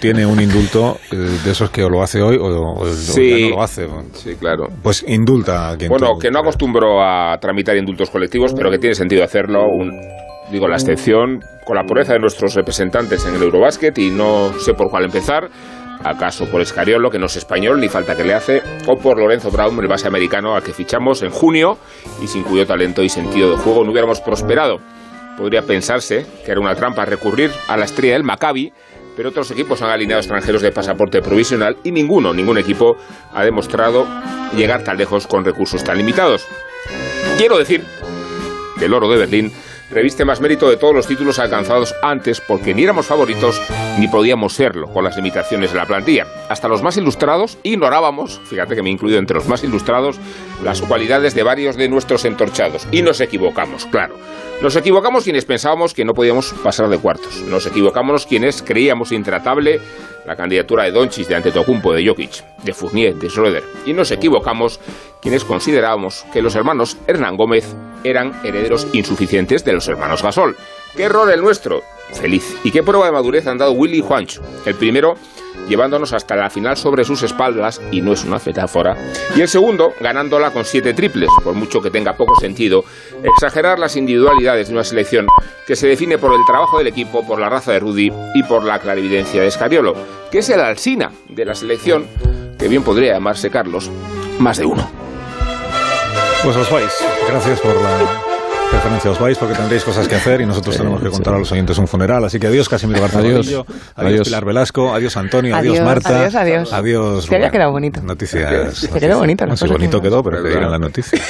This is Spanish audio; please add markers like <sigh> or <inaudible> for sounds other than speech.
Tiene un indulto eh, de esos que o lo hace hoy o, o- o Sí. ya no lo hace. Sí, claro. Pues indulta a quien Bueno, que no quieras. acostumbro a tramitar indultos colectivos, pero que tiene sentido hacerlo. Un- digo, la excepción con la pureza de nuestros representantes en el Eurobásquet y no sé por cuál empezar. ¿Acaso por Escariolo, que no es español, ni falta que le hace? ¿O por Lorenzo Brown, el base americano al que fichamos en junio y sin cuyo talento y sentido de juego no hubiéramos prosperado? Podría pensarse que era una trampa recurrir a la estrella del Maccabi, pero otros equipos han alineado extranjeros de pasaporte provisional y ninguno, ningún equipo ha demostrado llegar tan lejos con recursos tan limitados. Quiero decir que el oro de Berlín reviste más mérito de todos los títulos alcanzados antes porque ni éramos favoritos ni podíamos serlo con las limitaciones de la plantilla. Hasta los más ilustrados ignorábamos, fíjate que me he incluido entre los más ilustrados, las cualidades de varios de nuestros entorchados. Y nos equivocamos, claro. Nos equivocamos quienes pensábamos que no podíamos pasar de cuartos. Nos equivocamos quienes creíamos intratable la candidatura de Doncic, de Antetokounmpo, de Jokic, de Fournier, de Schroeder. Y nos equivocamos quienes considerábamos que los hermanos Hernán Gómez eran herederos insuficientes de los hermanos Gasol. ¡Qué error el nuestro! Feliz. ¿Y qué prueba de madurez han dado Willy y Juancho? El primero llevándonos hasta la final sobre sus espaldas, y no es una metáfora, y el segundo ganándola con siete triples, por mucho que tenga poco sentido exagerar las individualidades de una selección que se define por el trabajo del equipo, por la raza de Rudy y por la clarividencia de Escariolo, que es el alsina de la selección, que bien podría llamarse Carlos, más de uno. Pues os vais. Gracias por la referencia. Os vais porque tendréis cosas que hacer y nosotros tenemos que contar a los oyentes un funeral. Así que adiós, Casimiro García Adiós. Adiós, Adiós. Pilar Velasco, adiós, Antonio, adiós, Adiós, Marta. adiós, adiós. Adiós, Te había quedado bonito. Noticias. Te quedó bonito, Sí, cosas bonito quedó, pero que digan la noticia. <laughs>